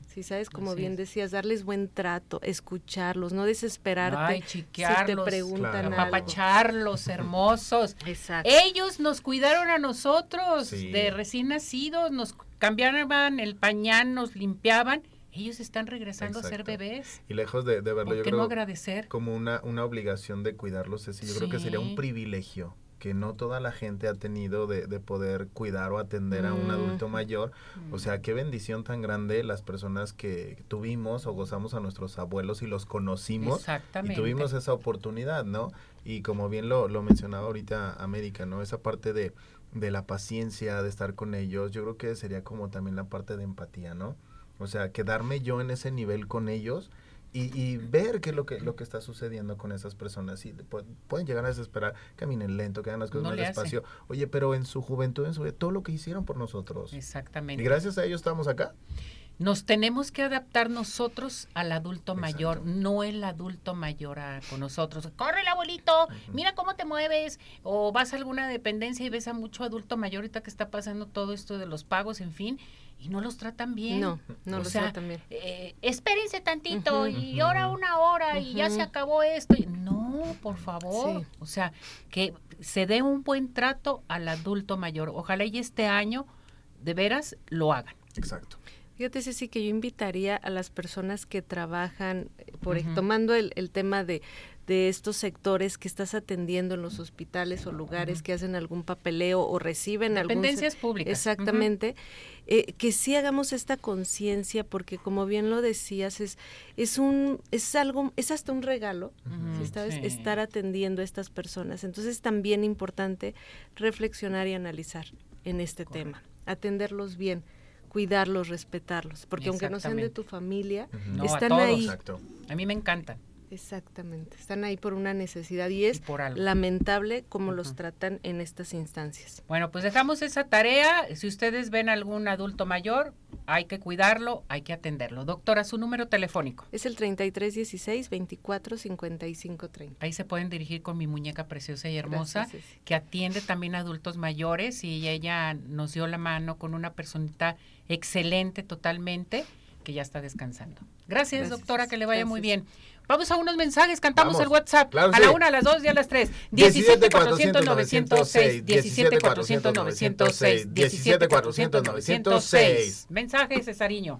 Si sabes, como bien decías, darles buen trato, escucharlos, no desesperarte Ay, si te preguntan apapacharlos, hermosos. Exacto. Ellos nos cuidaron a nosotros de recién nacidos, nos cambiaban el pañal, nos limpiaban. Ellos están regresando a ser bebés. Y lejos de, verlo, yo creo no agradecer? como una, una obligación de cuidarlos, es, yo creo que sería un privilegio que no toda la gente ha tenido de, de poder cuidar o atender a un adulto mayor. O sea, qué bendición tan grande las personas que tuvimos o gozamos a nuestros abuelos y los conocimos. Exactamente. Y tuvimos esa oportunidad, ¿no? Y como bien lo, lo mencionaba ahorita América, ¿no? Esa parte de, de la paciencia, de estar con ellos, yo creo que sería como también la parte de empatía, ¿no? O sea, quedarme yo en ese nivel con ellos y, y, ver qué es lo que, lo que está sucediendo con esas personas. Y pueden llegar a desesperar, caminen lento, que hagan las cosas más despacio. Oye, pero en su juventud, en su todo lo que hicieron por nosotros. Exactamente. Y gracias a ellos estamos acá. Nos tenemos que adaptar nosotros al adulto mayor, no el adulto mayor a, con nosotros. Corre el abuelito, mira cómo te mueves. O vas a alguna dependencia y ves a mucho adulto mayor ahorita que está pasando todo esto de los pagos, en fin, y no los tratan bien. No, no O los sea, tratan bien. eh, espérense tantito y ahora una hora y ya se acabó esto. Y- No, por favor. Sí. O sea, que se dé un buen trato al adulto mayor. Ojalá y este año de veras lo hagan. Exacto. Fíjate, Ceci, que yo invitaría a las personas que trabajan, eh, por tomando el, el tema de, de estos sectores que estás atendiendo en los hospitales o lugares que hacen algún papeleo o reciben algún... Dependencias públicas. Exactamente. eh, que sí hagamos esta conciencia, porque como bien lo decías, es, es un, es algo, es hasta un regalo, Ujú, ¿sí ¿sabes? sí. Estar atendiendo a estas personas. Entonces es también importante reflexionar y analizar en este tema, atenderlos bien, cuidarlos, respetarlos, porque aunque no sean de tu familia, No, a están todos. ahí. Exacto. A mí me encantan. Exactamente, están ahí por una necesidad y es Y por algo. lamentable cómo los tratan en estas instancias. Bueno, pues dejamos esa tarea. Si ustedes ven algún adulto mayor, hay que cuidarlo, hay que atenderlo. Doctora, su número telefónico. Es el 3316 24 55 30. Ahí se pueden dirigir con mi muñeca preciosa y hermosa, Gracias, que atiende también a adultos mayores y ella nos dio la mano con una personita excelente totalmente que ya está descansando. Gracias, Gracias, doctora, que le vaya muy bien. Vamos a unos mensajes, cantamos Vamos. el WhatsApp Claro, a la sí. una, a las dos y a las tres. 17 17 400 906, 17 400 906, 17 400 906. Mensaje, Cesariño.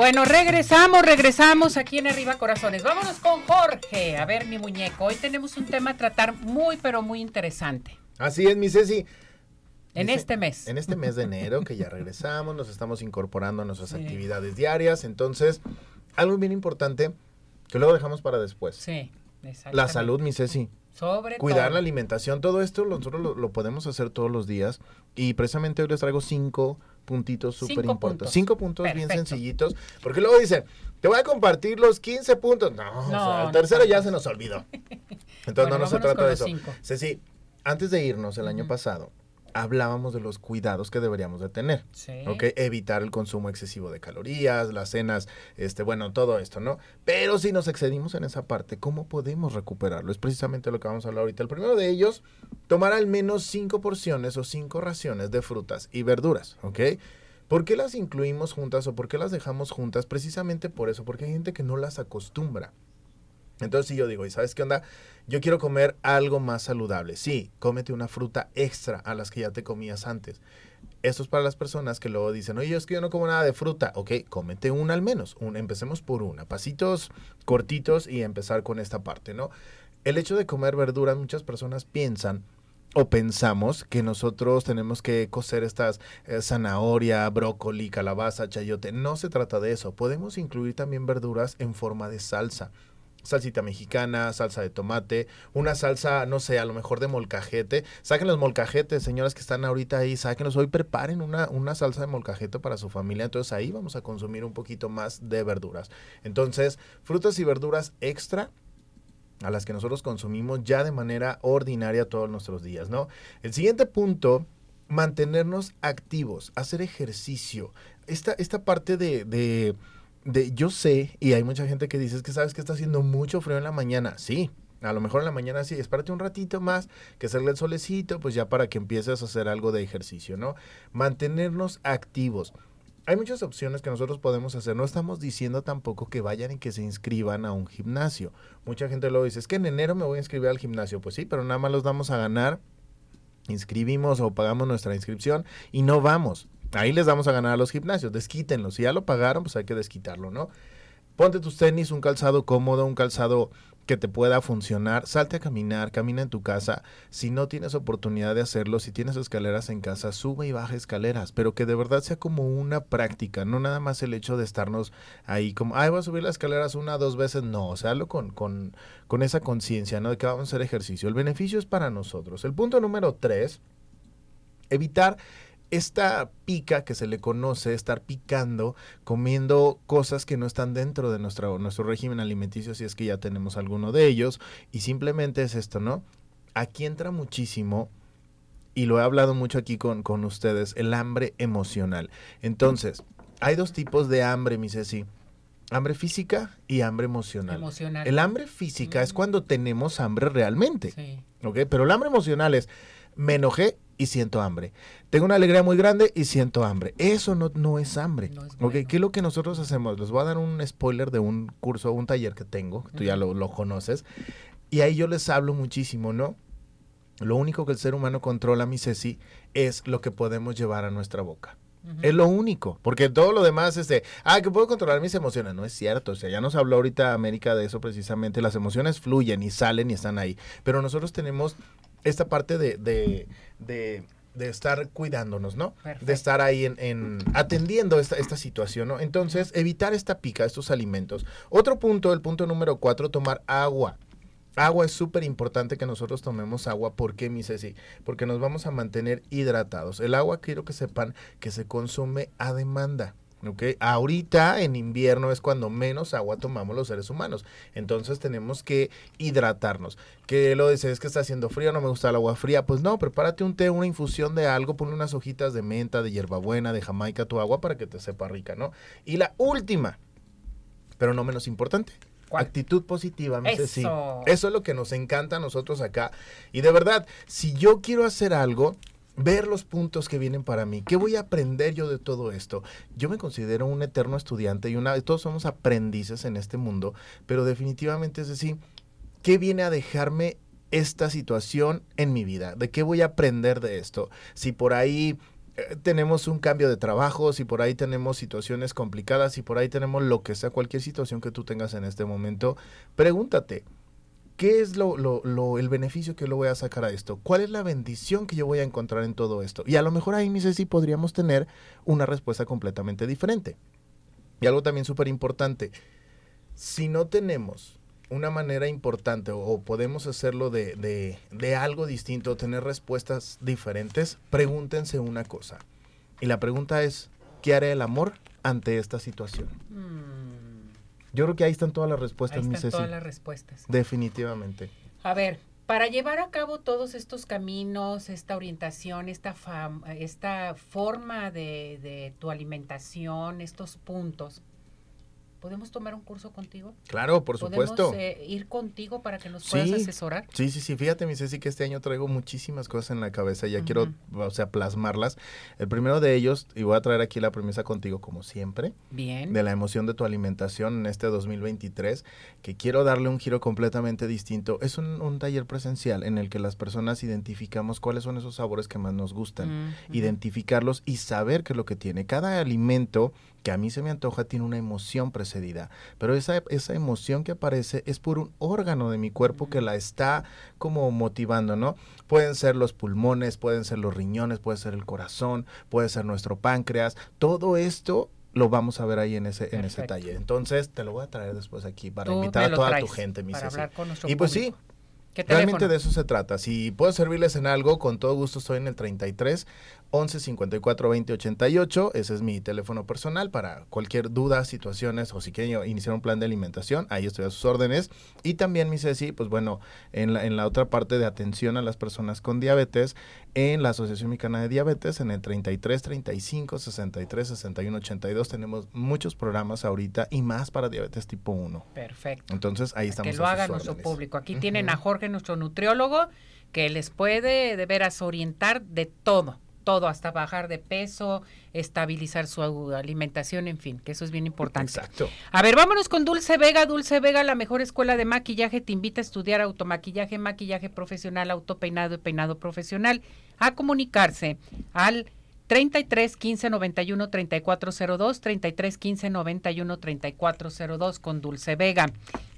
Bueno, regresamos, regresamos aquí en Arriba Corazones. Vámonos con Jorge. A ver, mi muñeco, hoy tenemos un tema a tratar muy, pero muy interesante. Así es, mi Ceci. En Dice- este mes. En este mes de enero, que ya regresamos, nos estamos incorporando a nuestras actividades diarias. Entonces, algo bien importante que luego dejamos para después. Sí, exactamente. La salud, mi Ceci. Sobre Cuidar todo. la alimentación, todo esto nosotros lo, lo podemos hacer todos los días. Y precisamente hoy les traigo cinco puntitos súper importantes. Cinco puntos bien sencillitos. Porque luego dicen, te voy a compartir los 15 puntos. No, o sea, No, el no tercero ya se nos olvidó. Entonces Bueno, no, se trata de eso. Ceci, antes de irnos el año pasado, hablábamos de los cuidados que deberíamos de tener. Sí. ¿ok? Evitar el consumo excesivo de calorías, las cenas, este, bueno, todo esto, ¿no? Pero si nos excedimos en esa parte, ¿cómo podemos recuperarlo? Es precisamente lo que vamos a hablar ahorita. El primero de ellos, tomar al menos cinco porciones o cinco raciones de frutas y verduras, ¿ok? ¿Por qué las incluimos juntas o por qué las dejamos juntas? Precisamente por eso, porque hay gente que no las acostumbra. Entonces, si yo digo, ¿y sabes qué onda? Yo quiero comer algo más saludable. Sí, cómete una fruta extra a las que ya te comías antes. Esto es para las personas que luego dicen, oye, es que yo no como nada de fruta. Ok, cómete una al menos. Un- empecemos por una. Pasitos cortitos y empezar con esta parte, ¿no? El hecho de comer verduras, muchas personas piensan o pensamos que nosotros tenemos que cocer estas eh, zanahoria, brócoli, calabaza, chayote. No se trata de eso. Podemos incluir también verduras en forma de salsa. Salsita mexicana, salsa de tomate, una salsa, no sé, a lo mejor de molcajete. Saquen los molcajetes, señoras que están ahorita ahí, sáquenlos hoy, preparen una, una salsa de molcajete para su familia. Entonces ahí vamos a consumir un poquito más de verduras. Entonces, frutas y verduras extra a las que nosotros consumimos ya de manera ordinaria todos nuestros días, ¿no? El siguiente punto, mantenernos activos, hacer ejercicio. Esta, esta parte de, de, de- yo sé, y hay mucha gente que dice, es que sabes que está haciendo mucho frío en la mañana. Sí, a lo mejor en la mañana sí, espérate un ratito más, que hacerle el solecito, pues ya para que empieces a hacer algo de ejercicio, ¿no? Mantenernos activos. Hay muchas opciones que nosotros podemos hacer. No estamos diciendo tampoco que vayan y que se inscriban a un gimnasio. Mucha gente lo dice, es que en enero me voy a inscribir al gimnasio. Pues sí, pero nada más los damos a ganar. Inscribimos o pagamos nuestra inscripción y no vamos. Ahí les damos a ganar a los gimnasios. Desquítenlo. Si ya lo pagaron, pues hay que desquitarlo, ¿no? Ponte tus tenis, un calzado cómodo, un calzado que te pueda funcionar. Salte a caminar, camina en tu casa. Si no tienes oportunidad de hacerlo, si tienes escaleras en casa, sube y baja escaleras, pero que de verdad sea como una práctica, no nada más el hecho de estarnos ahí como, ay, voy a subir las escaleras una, dos veces. No, o sea, hazlo con, con, con esa conciencia, ¿no? De que vamos a hacer ejercicio. El beneficio es para nosotros. El punto número tres, evitar esta pica que se le conoce, estar picando, comiendo cosas que no están dentro de nuestro, nuestro régimen alimenticio, si es que ya tenemos alguno de ellos, y simplemente es esto, ¿no? Aquí entra muchísimo, y lo he hablado mucho aquí con, con ustedes, el hambre emocional. Entonces, hay dos tipos de hambre, mi Ceci. Hambre física y hambre emocional. Emocional. El hambre física es cuando tenemos hambre realmente. Sí. ¿ok? Pero el hambre emocional es, me enojé y siento hambre. Tengo una alegría muy grande y siento hambre. Eso no, no es hambre. No es bueno. ¿Qué es lo que nosotros hacemos? Les voy a dar un spoiler de un curso, un taller que tengo, tú ya lo, lo conoces, y ahí yo les hablo muchísimo, ¿no? Lo único que el ser humano controla, mi Ceci, es lo que podemos llevar a nuestra boca. Es lo único, porque todo lo demás es de, ah, que puedo controlar mis emociones. No es cierto, o sea, ya nos habló ahorita América de eso precisamente. Las emociones fluyen y salen y están ahí. Pero nosotros tenemos esta parte de, de, de, de estar cuidándonos, ¿no? Perfecto. De estar ahí en, en atendiendo esta, esta situación, ¿no? Entonces, evitar esta pica, estos alimentos. Otro punto, el punto número cuatro, tomar agua. Agua es súper importante que nosotros tomemos agua. ¿Por qué, mi Ceci? Porque nos vamos a mantener hidratados. El agua quiero que sepan que se consume a demanda. ¿Ok? Ahorita en invierno es cuando menos agua tomamos los seres humanos. Entonces tenemos que hidratarnos. Que lo dices es que está haciendo frío, no me gusta el agua fría. Pues no, prepárate un té, una infusión de algo, ponle unas hojitas de menta, de hierbabuena, de jamaica a tu agua para que te sepa rica, ¿no? Y la última, pero no menos importante. ¿Cuál? Actitud positiva. Eso. Eso es lo que nos encanta a nosotros acá. Y de verdad, si yo quiero hacer algo, ver los puntos que vienen para mí. ¿Qué voy a aprender yo de todo esto? Yo me considero un eterno estudiante y una, todos somos aprendices en este mundo, pero definitivamente es decir, ¿qué viene a dejarme esta situación en mi vida? ¿De qué voy a aprender de esto? Si por ahí eh, tenemos un cambio de trabajo, si por ahí tenemos situaciones complicadas, si por ahí tenemos lo que sea, cualquier situación que tú tengas en este momento, pregúntate, ¿qué es lo, el beneficio que yo voy a sacar a esto? ¿Cuál es la bendición que yo voy a encontrar en todo esto? Y a lo mejor ahí, mi Ceci, podríamos tener una respuesta completamente diferente. Y algo también súper importante, si no tenemos una manera importante o, podemos hacerlo de, de, de, algo distinto, tener respuestas diferentes, pregúntense una cosa. Y la pregunta es, ¿qué hará el amor ante esta situación? Mm. Yo creo que ahí están todas las respuestas, ahí están todas las respuestas. Definitivamente. A ver, para llevar a cabo todos estos caminos, esta orientación, esta, esta forma de, de tu alimentación, estos puntos, ¿Podemos tomar un curso contigo? Claro, por supuesto. ¿Podemos eh, ir contigo para que nos puedas asesorar? Sí, sí, sí. Fíjate, mi Ceci, que este año traigo muchísimas cosas en la cabeza. Ya quiero, o sea, plasmarlas. El primero de ellos, y voy a traer aquí la premisa contigo, como siempre. Bien. De la emoción de tu alimentación en este 2023, que quiero darle un giro completamente distinto. Es un, un taller presencial en el que las personas identificamos cuáles son esos sabores que más nos gustan. Identificarlos y saber qué es lo que tiene. Cada alimento que a mí se me antoja tiene una emoción precedida, pero esa, esa emoción que aparece es por un órgano de mi cuerpo que la está como motivando, ¿no? Pueden ser los pulmones, pueden ser los riñones, puede ser el corazón, puede ser nuestro páncreas, todo esto lo vamos a ver ahí en ese en ese taller. Entonces, te lo voy a traer después aquí para invitar a toda tu gente, mi para Y pues sí, Realmente de eso se trata. Si puedo servirles en algo, con todo gusto estoy en el 33 11 54 20 88. Ese es mi teléfono personal para cualquier duda, situaciones o si quieren iniciar un plan de alimentación. Ahí estoy a sus órdenes. Y también, mi Ceci, pues bueno, en la, en la otra parte de atención a las personas con diabetes, en la Asociación Mexicana de Diabetes, en el 33 35 63 61 82, tenemos muchos programas ahorita y más para diabetes tipo 1. Perfecto. Entonces, ahí estamos. Que lo haga nuestro público. Aquí tienen a Jorge, nuestro nutriólogo, que les puede de veras orientar de todo todo, hasta bajar de peso, estabilizar su alimentación, en fin, que eso es bien importante. Exacto. A ver, vámonos con Dulce Vega. Dulce Vega, la mejor escuela de maquillaje, te invita a estudiar automaquillaje, maquillaje profesional, autopeinado y peinado profesional, a comunicarse al 33 15 91 3402, 33 15 91 3402 con Dulce Vega.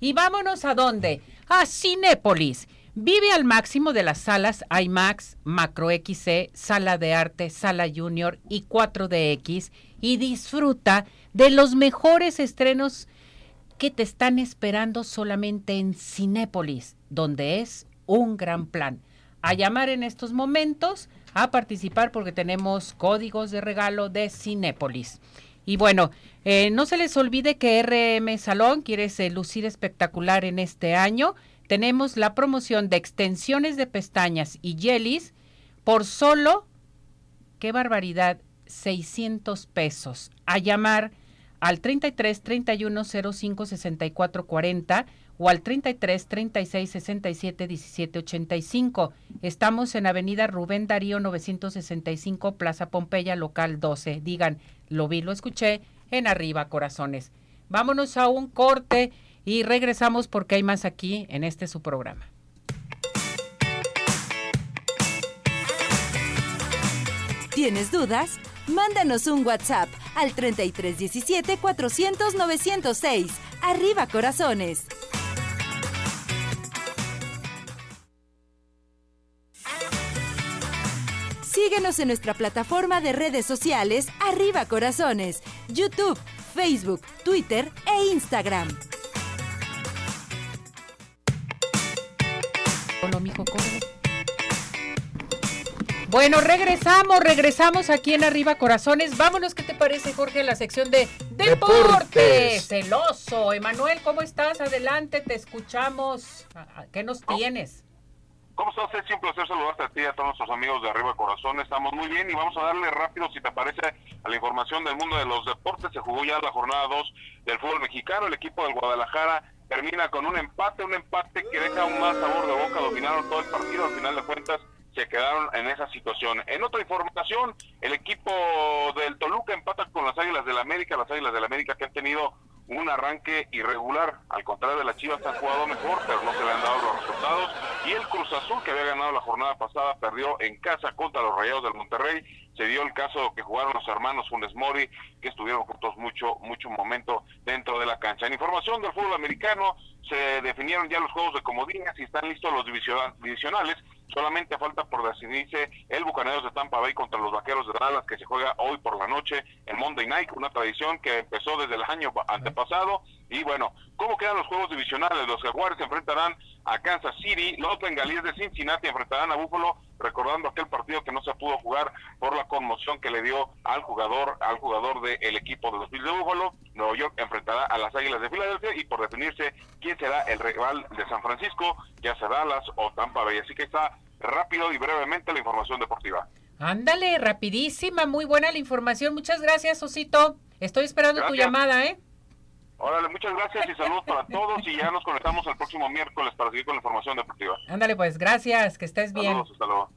Y vámonos a dónde? A Cinépolis Vive al máximo de las salas IMAX, Macro XC, Sala de Arte, Sala Junior y 4DX y disfruta de los mejores estrenos que te están esperando solamente en Cinépolis, donde es un gran plan. A llamar en estos momentos, a participar porque tenemos códigos de regalo de Cinépolis. Y bueno, eh, no se les olvide que RM Salón quiere lucir espectacular en este año tenemos la promoción de extensiones de pestañas y jellies por solo, qué barbaridad, 600 pesos. A llamar al 33 31 05 64 40 o al 33 36 67 17 85. Estamos en Avenida Rubén Darío 965, Plaza Pompeya, local 12. Digan, lo vi, lo escuché en Arriba Corazones. Vámonos a un corte y regresamos porque hay más aquí en este su programa. ¿Tienes dudas? Mándanos un WhatsApp al 3317 400 906. Arriba corazones. Síguenos en nuestra plataforma de redes sociales Arriba Corazones, YouTube, Facebook, Twitter e Instagram. Bueno, regresamos, regresamos aquí en Arriba Corazones. Vámonos, ¿qué te parece, Jorge? La sección de Deportes. Celoso. Emanuel, ¿cómo estás? Adelante, te escuchamos. ¿Qué nos tienes? ¿Cómo estás, Ceci? Un placer saludarte a ti y a todos nuestros amigos de Arriba Corazones. Estamos muy bien y vamos a darle rápido, si te parece, a la información del mundo de los deportes. Se jugó ya la jornada 2 del fútbol mexicano. El equipo del Guadalajara termina con un empate, un empate que deja un más sabor de boca, dominaron todo el partido, al final de cuentas se quedaron en esa situación. En otra información, el equipo del Toluca empata con las Águilas del América, las Águilas del América que han tenido un arranque irregular, al contrario de las Chivas han jugado mejor, pero no se le han dado los resultados. Y el Cruz Azul, que había ganado la jornada pasada, perdió en casa contra los Rayados del Monterrey. Se dio el caso que jugaron los hermanos Funes Mori, que estuvieron juntos mucho, mucho momento dentro de la cancha. En información del fútbol americano, se definieron ya los juegos de comodines y están listos los divisionales. Solamente falta por decidirse el Bucaneros de Tampa Bay contra los Vaqueros de Dallas, que se juega hoy por la noche en Monday Night, una tradición que empezó desde el año antepasado. Y bueno, ¿cómo quedan los juegos divisionales? Los Jaguares se enfrentarán a Kansas City, los Bengalíes de Cincinnati enfrentarán a Buffalo, recordando aquel partido que no se pudo jugar por la conmoción que le dio al jugador, al jugador del equipo de los Bills de Buffalo. Nueva York enfrentará a las Águilas de Filadelfia y por definirse quién será el rival de San Francisco, ya sea Dallas o Tampa Bay. Así que está rápido y brevemente la información deportiva. Ándale, rapidísima, muy buena la información. Muchas gracias, Osito. Estoy esperando tu llamada, ¿eh? Órale, muchas gracias y saludos para todos y ya nos conectamos el próximo miércoles para seguir con la información deportiva. Ándale, pues, gracias, que estés bien. Saludos, hasta luego.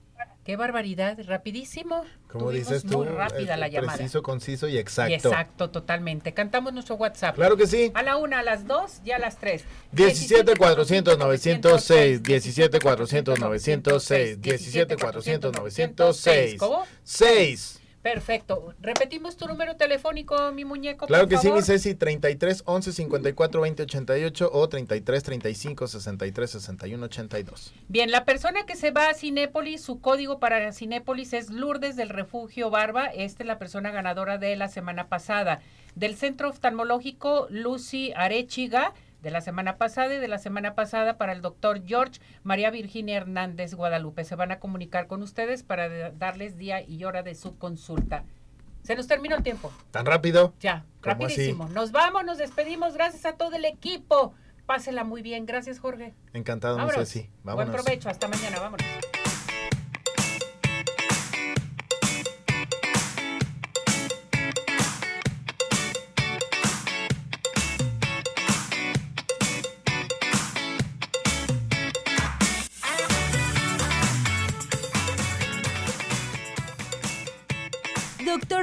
Qué barbaridad, rapidísimo. Como dices tú, muy rápida la llamada. Preciso, conciso y exacto. Y exacto, totalmente. Cantamos nuestro WhatsApp. Claro que sí. A la una, a las dos y a las tres. 17 400 906, 17 400 906, 17 400 906. ¿Cómo? 6. Perfecto. Repetimos tu número telefónico, mi muñeco. Claro que sí, mi Ceci, 33 11 54 20 88 o 33 35 63 61 82. Bien, la persona que se va a Cinépolis, su código para Cinépolis es Lourdes del Refugio Barba. Esta es la persona ganadora de la semana pasada. Del Centro Oftalmológico, Lucy Arechiga de la semana pasada y de la semana pasada para el doctor George María Virginia Hernández Guadalupe. Se van a comunicar con ustedes para darles día y hora de su consulta. Se nos terminó el tiempo. ¿Tan rápido? Ya, rapidísimo. Nos vamos, nos despedimos. Gracias a todo el equipo. Pásela muy bien. Gracias, Jorge. Encantado, no sé si. Buen provecho. Hasta mañana. Vámonos.